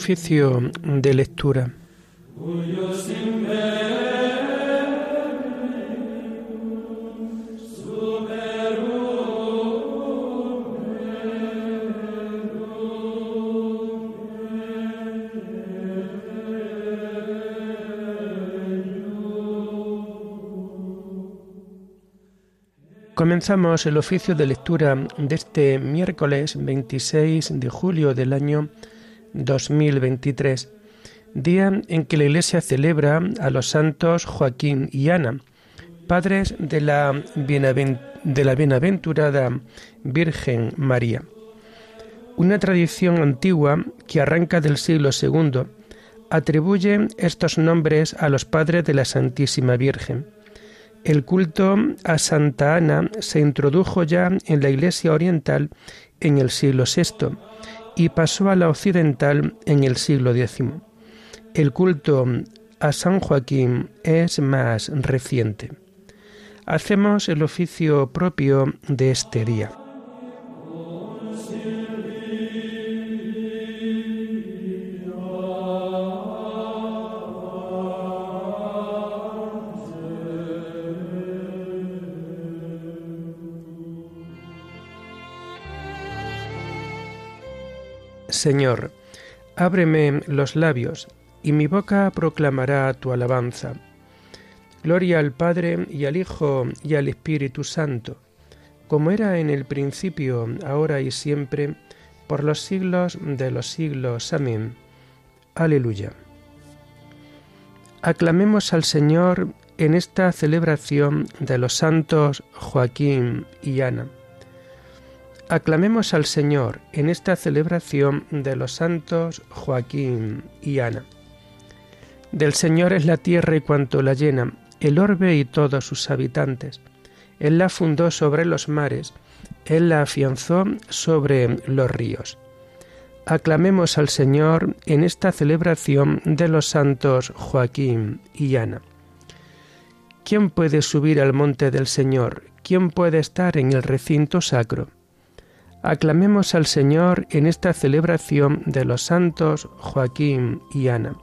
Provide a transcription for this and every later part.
Oficio de lectura. Comenzamos el oficio de lectura de este miércoles 26 de julio del año 2023, día en que la Iglesia celebra a los santos Joaquín y Ana, padres de la, de la bienaventurada Virgen María. Una tradición antigua que arranca del siglo II atribuye estos nombres a los padres de la Santísima Virgen el culto a Santa Ana se introdujo ya en la Iglesia Oriental en el siglo VI y pasó a la occidental en el siglo X. El culto a San Joaquín es más reciente. Hacemos el oficio propio de este día. Señor, ábreme los labios, y mi boca proclamará tu alabanza. Gloria al Padre y al Hijo y al Espíritu Santo, como era en el principio, ahora y siempre, por los siglos de los siglos. Amén. Aleluya. Aclamemos al Señor en esta celebración de los santos Joaquín y Ana. Aclamemos al Señor en esta celebración de los santos Joaquín y Ana. Del Señor es la tierra y cuanto la llena, el orbe y todos sus habitantes. Él la fundó sobre los mares, Él la afianzó sobre los ríos. Aclamemos al Señor en esta celebración de los santos Joaquín y Ana. ¿Quién puede subir al monte del Señor? ¿Quién puede estar en el recinto sacro? Aclamemos al Señor en esta celebración de los santos Joaquín y Ana.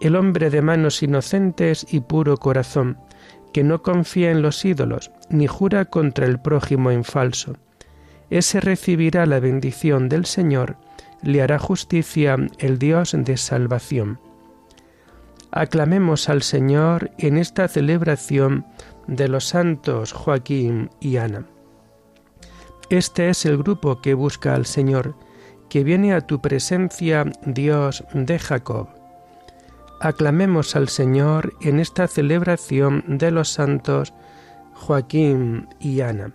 El hombre de manos inocentes y puro corazón, que no confía en los ídolos, ni jura contra el prójimo en falso. Ese recibirá la bendición del Señor, le hará justicia el Dios de salvación. Aclamemos al Señor en esta celebración de los santos Joaquín y Ana. Este es el grupo que busca al Señor, que viene a tu presencia, Dios de Jacob. Aclamemos al Señor en esta celebración de los santos Joaquín y Ana.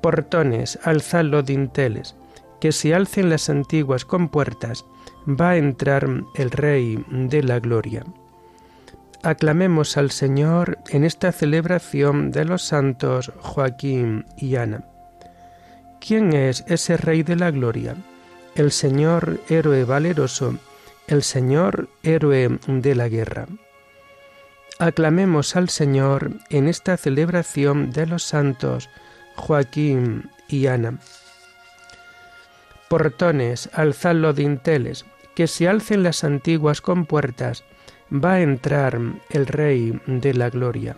Portones, alzad los dinteles, que se alcen las antiguas compuertas, va a entrar el Rey de la Gloria. Aclamemos al Señor en esta celebración de los santos Joaquín y Ana. ¿Quién es ese Rey de la Gloria? El Señor héroe valeroso, el Señor héroe de la guerra. Aclamemos al Señor en esta celebración de los santos Joaquín y Ana. Portones, alzad los dinteles, que se alcen las antiguas compuertas, va a entrar el Rey de la Gloria.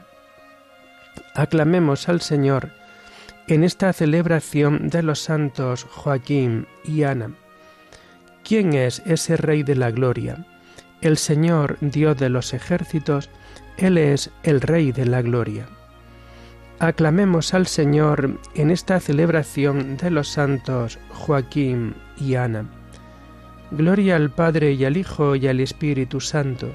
Aclamemos al Señor en esta celebración de los santos Joaquín y Ana. ¿Quién es ese Rey de la Gloria? El Señor, Dios de los ejércitos, Él es el Rey de la Gloria. Aclamemos al Señor en esta celebración de los santos Joaquín y Ana. Gloria al Padre y al Hijo y al Espíritu Santo,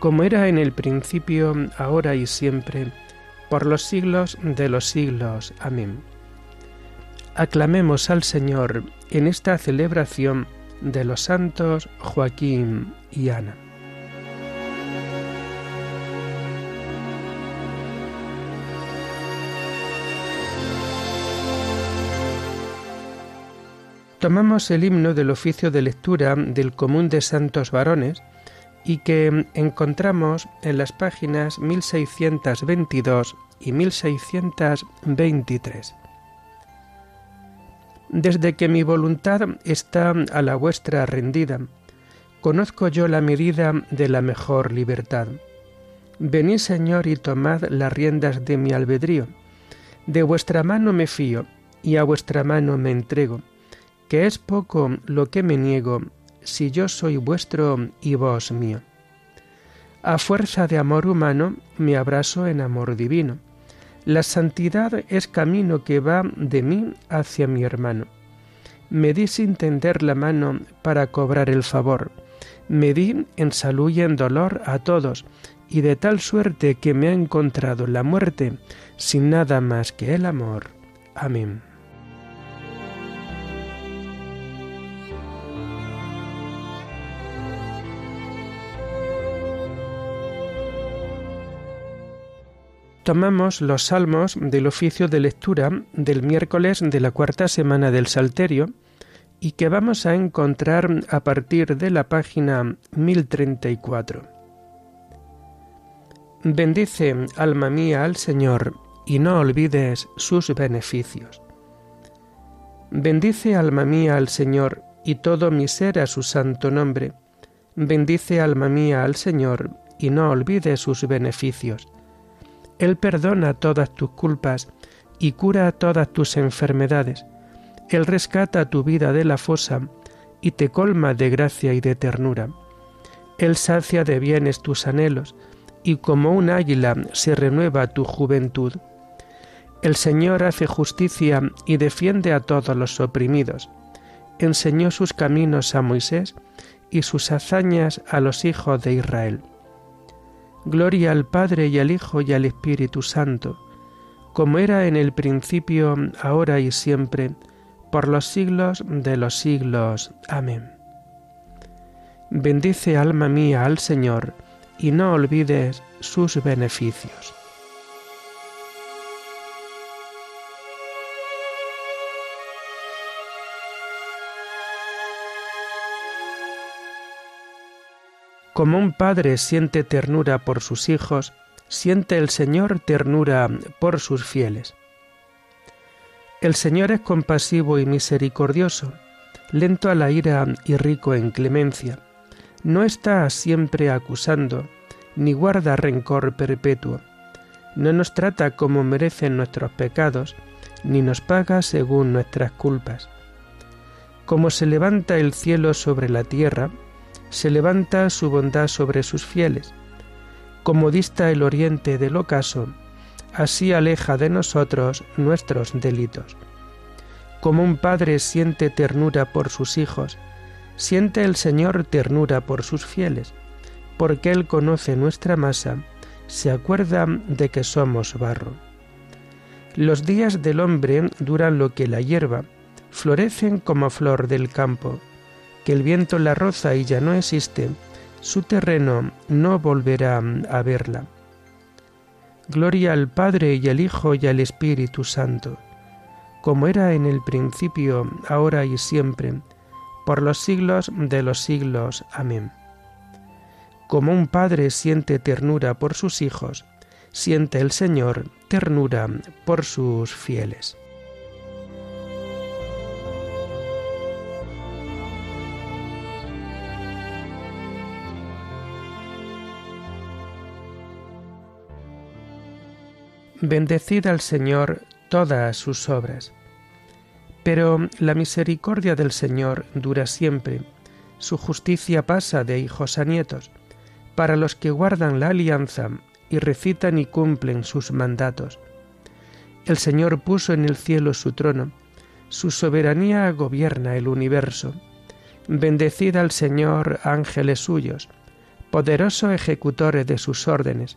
como era en el principio, ahora y siempre, por los siglos de los siglos. Amén. Aclamemos al Señor en esta celebración de los santos Joaquín y Ana. Tomamos el himno del oficio de lectura del común de santos varones, y que encontramos en las páginas 1622 y 1623. Desde que mi voluntad está a la vuestra rendida, conozco yo la medida de la mejor libertad. Venid, Señor, y tomad las riendas de mi albedrío. De vuestra mano me fío, y a vuestra mano me entrego, que es poco lo que me niego, si yo soy vuestro y vos mío. A fuerza de amor humano me abrazo en amor divino. La santidad es camino que va de mí hacia mi hermano. Me di sin tender la mano para cobrar el favor. Me di en salud y en dolor a todos, y de tal suerte que me ha encontrado la muerte sin nada más que el amor. Amén. Tomamos los salmos del oficio de lectura del miércoles de la cuarta semana del Salterio y que vamos a encontrar a partir de la página 1034. Bendice, alma mía, al Señor, y no olvides sus beneficios. Bendice, alma mía, al Señor, y todo mi ser a su santo nombre. Bendice, alma mía, al Señor, y no olvides sus beneficios él perdona todas tus culpas y cura todas tus enfermedades. Él rescata tu vida de la fosa y te colma de gracia y de ternura. Él sacia de bienes tus anhelos y como un águila se renueva tu juventud. El Señor hace justicia y defiende a todos los oprimidos. Enseñó sus caminos a Moisés y sus hazañas a los hijos de Israel. Gloria al Padre y al Hijo y al Espíritu Santo, como era en el principio, ahora y siempre, por los siglos de los siglos. Amén. Bendice alma mía al Señor, y no olvides sus beneficios. Como un padre siente ternura por sus hijos, siente el Señor ternura por sus fieles. El Señor es compasivo y misericordioso, lento a la ira y rico en clemencia. No está siempre acusando, ni guarda rencor perpetuo. No nos trata como merecen nuestros pecados, ni nos paga según nuestras culpas. Como se levanta el cielo sobre la tierra, se levanta su bondad sobre sus fieles. Como dista el oriente del ocaso, así aleja de nosotros nuestros delitos. Como un padre siente ternura por sus hijos, siente el Señor ternura por sus fieles, porque Él conoce nuestra masa, se acuerda de que somos barro. Los días del hombre duran lo que la hierba, florecen como flor del campo que el viento la roza y ya no existe, su terreno no volverá a verla. Gloria al Padre y al Hijo y al Espíritu Santo, como era en el principio, ahora y siempre, por los siglos de los siglos. Amén. Como un padre siente ternura por sus hijos, siente el Señor ternura por sus fieles. Bendecid al Señor todas sus obras. Pero la misericordia del Señor dura siempre, su justicia pasa de hijos a nietos, para los que guardan la alianza y recitan y cumplen sus mandatos. El Señor puso en el cielo su trono, su soberanía gobierna el universo. Bendecid al Señor ángeles suyos, poderosos ejecutores de sus órdenes,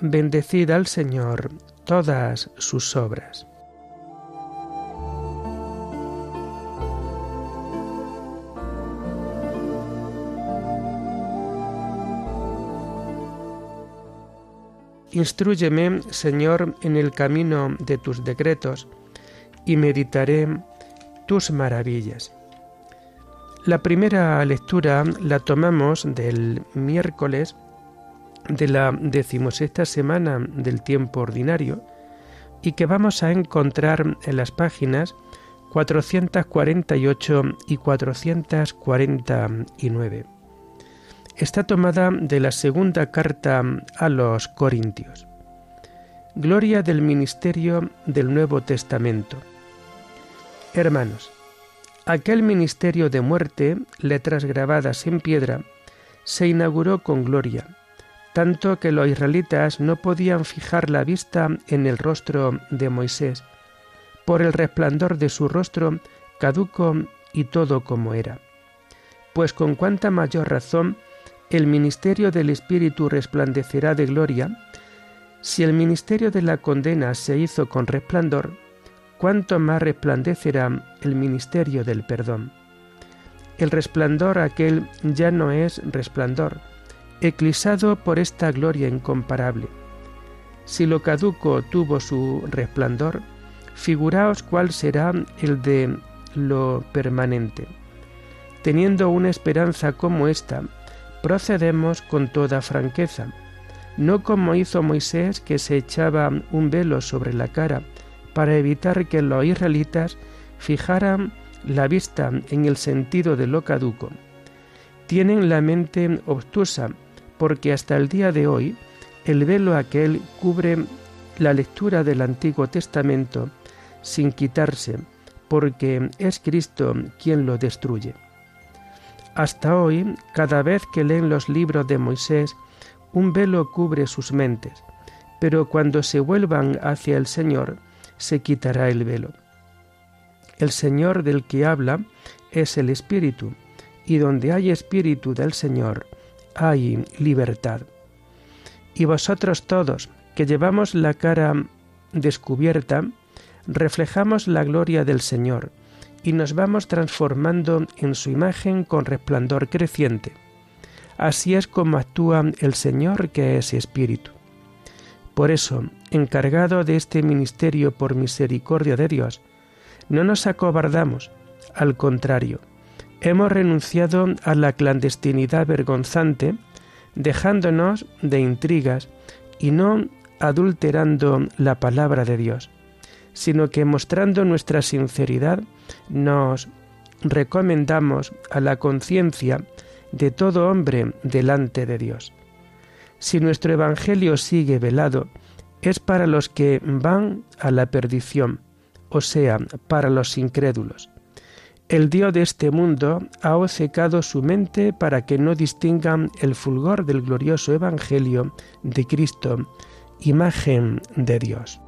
Bendecid al Señor todas sus obras. Instruyeme, Señor, en el camino de tus decretos, y meditaré tus maravillas. La primera lectura la tomamos del miércoles de la decimosexta semana del tiempo ordinario y que vamos a encontrar en las páginas 448 y 449. Está tomada de la segunda carta a los Corintios. Gloria del ministerio del Nuevo Testamento. Hermanos, aquel ministerio de muerte, letras grabadas en piedra, se inauguró con gloria, tanto que los israelitas no podían fijar la vista en el rostro de Moisés, por el resplandor de su rostro caduco y todo como era. Pues con cuánta mayor razón el ministerio del Espíritu resplandecerá de gloria, si el ministerio de la condena se hizo con resplandor, cuánto más resplandecerá el ministerio del perdón. El resplandor aquel ya no es resplandor, eclipsado por esta gloria incomparable. Si lo caduco tuvo su resplandor, figuraos cuál será el de lo permanente. Teniendo una esperanza como esta, procedemos con toda franqueza, no como hizo Moisés que se echaba un velo sobre la cara para evitar que los israelitas fijaran la vista en el sentido de lo caduco. Tienen la mente obtusa porque hasta el día de hoy el velo aquel cubre la lectura del Antiguo Testamento sin quitarse, porque es Cristo quien lo destruye. Hasta hoy, cada vez que leen los libros de Moisés, un velo cubre sus mentes, pero cuando se vuelvan hacia el Señor, se quitará el velo. El Señor del que habla es el Espíritu, y donde hay Espíritu del Señor, hay libertad. Y vosotros todos, que llevamos la cara descubierta, reflejamos la gloria del Señor y nos vamos transformando en su imagen con resplandor creciente. Así es como actúa el Señor que es Espíritu. Por eso, encargado de este ministerio por misericordia de Dios, no nos acobardamos, al contrario, hemos renunciado a la clandestinidad vergonzante, dejándonos de intrigas y no adulterando la palabra de Dios sino que mostrando nuestra sinceridad nos recomendamos a la conciencia de todo hombre delante de Dios. Si nuestro Evangelio sigue velado, es para los que van a la perdición, o sea, para los incrédulos. El Dios de este mundo ha obcecado su mente para que no distingan el fulgor del glorioso Evangelio de Cristo, imagen de Dios.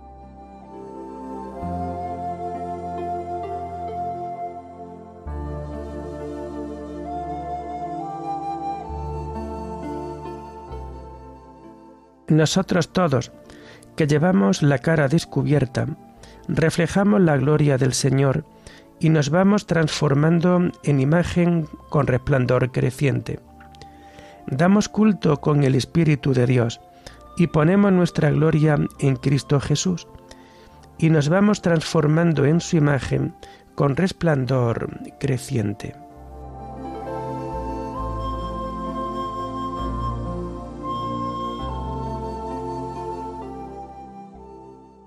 Nosotros todos, que llevamos la cara descubierta, reflejamos la gloria del Señor y nos vamos transformando en imagen con resplandor creciente. Damos culto con el Espíritu de Dios y ponemos nuestra gloria en Cristo Jesús y nos vamos transformando en su imagen con resplandor creciente.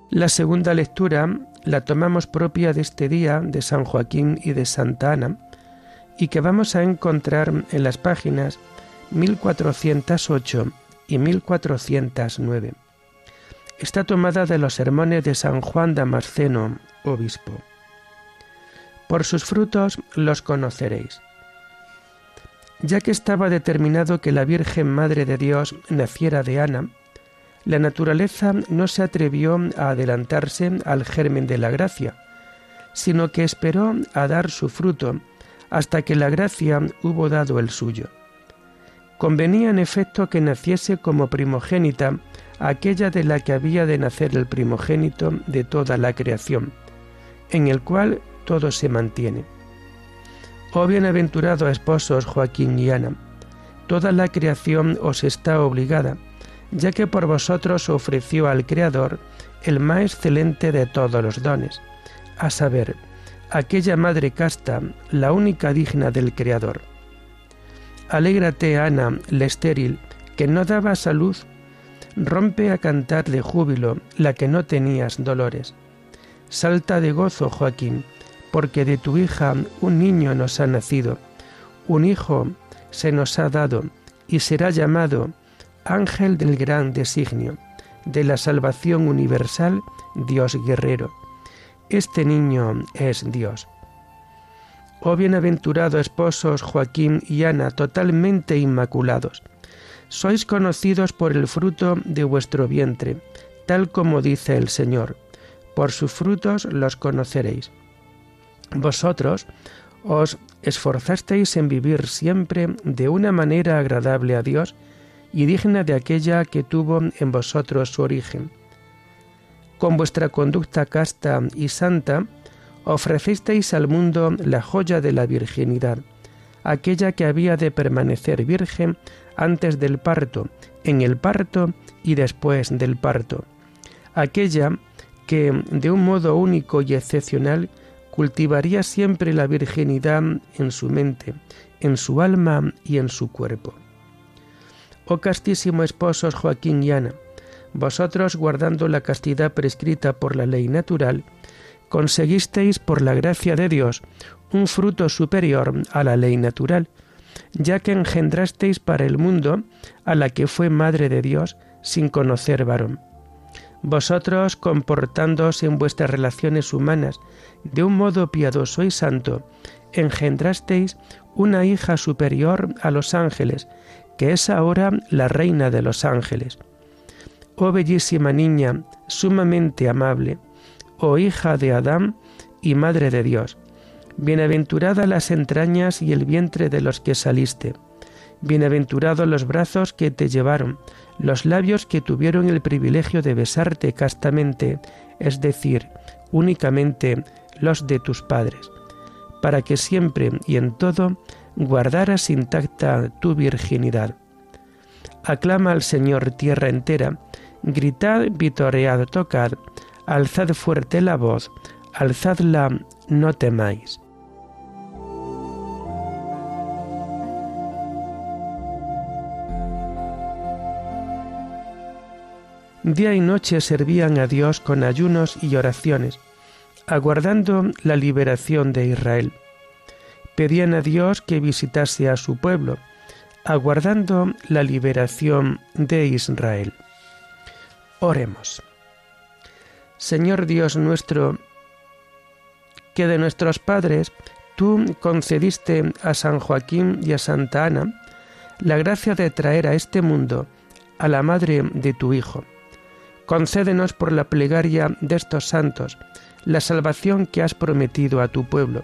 La segunda lectura la tomamos propia de este día de San Joaquín y de Santa Ana y que vamos a encontrar en las páginas 1408 y 1409. Está tomada de los sermones de San Juan Damasceno, obispo. Por sus frutos los conoceréis. Ya que estaba determinado que la Virgen Madre de Dios naciera de Ana, la naturaleza no se atrevió a adelantarse al germen de la gracia, sino que esperó a dar su fruto hasta que la gracia hubo dado el suyo. Convenía en efecto que naciese como primogénita aquella de la que había de nacer el primogénito de toda la creación, en el cual todo se mantiene. Oh bienaventurados esposos Joaquín y Ana, toda la creación os está obligada, ya que por vosotros ofreció al Creador el más excelente de todos los dones, a saber, aquella madre casta, la única digna del Creador. Alégrate, Ana, la estéril, que no daba salud, rompe a cantar de júbilo la que no tenías dolores. Salta de gozo, Joaquín, porque de tu hija un niño nos ha nacido, un hijo se nos ha dado, y será llamado Ángel del gran designio, de la salvación universal, Dios guerrero. Este niño es Dios. Oh bienaventurado esposos Joaquín y Ana, totalmente inmaculados. Sois conocidos por el fruto de vuestro vientre, tal como dice el Señor. Por sus frutos los conoceréis. Vosotros os esforzasteis en vivir siempre de una manera agradable a Dios y digna de aquella que tuvo en vosotros su origen. Con vuestra conducta casta y santa, ofrecisteis al mundo la joya de la virginidad, aquella que había de permanecer virgen antes del parto, en el parto y después del parto, aquella que de un modo único y excepcional cultivaría siempre la virginidad en su mente, en su alma y en su cuerpo. Castísimo esposos Joaquín y Ana, vosotros guardando la castidad prescrita por la ley natural, conseguisteis por la gracia de Dios un fruto superior a la ley natural, ya que engendrasteis para el mundo a la que fue Madre de Dios sin conocer varón. Vosotros, comportándoos en vuestras relaciones humanas de un modo piadoso y santo, engendrasteis una hija superior a los ángeles, que es ahora la reina de los ángeles. Oh bellísima niña, sumamente amable, oh hija de Adán y madre de Dios, bienaventurada las entrañas y el vientre de los que saliste, bienaventurados los brazos que te llevaron, los labios que tuvieron el privilegio de besarte castamente, es decir, únicamente los de tus padres, para que siempre y en todo guardaras intacta tu virginidad. Aclama al Señor tierra entera, gritad, vitoread, tocad, alzad fuerte la voz, alzadla, no temáis. Día y noche servían a Dios con ayunos y oraciones, aguardando la liberación de Israel pedían a Dios que visitase a su pueblo, aguardando la liberación de Israel. Oremos. Señor Dios nuestro, que de nuestros padres tú concediste a San Joaquín y a Santa Ana la gracia de traer a este mundo a la madre de tu Hijo. Concédenos por la plegaria de estos santos la salvación que has prometido a tu pueblo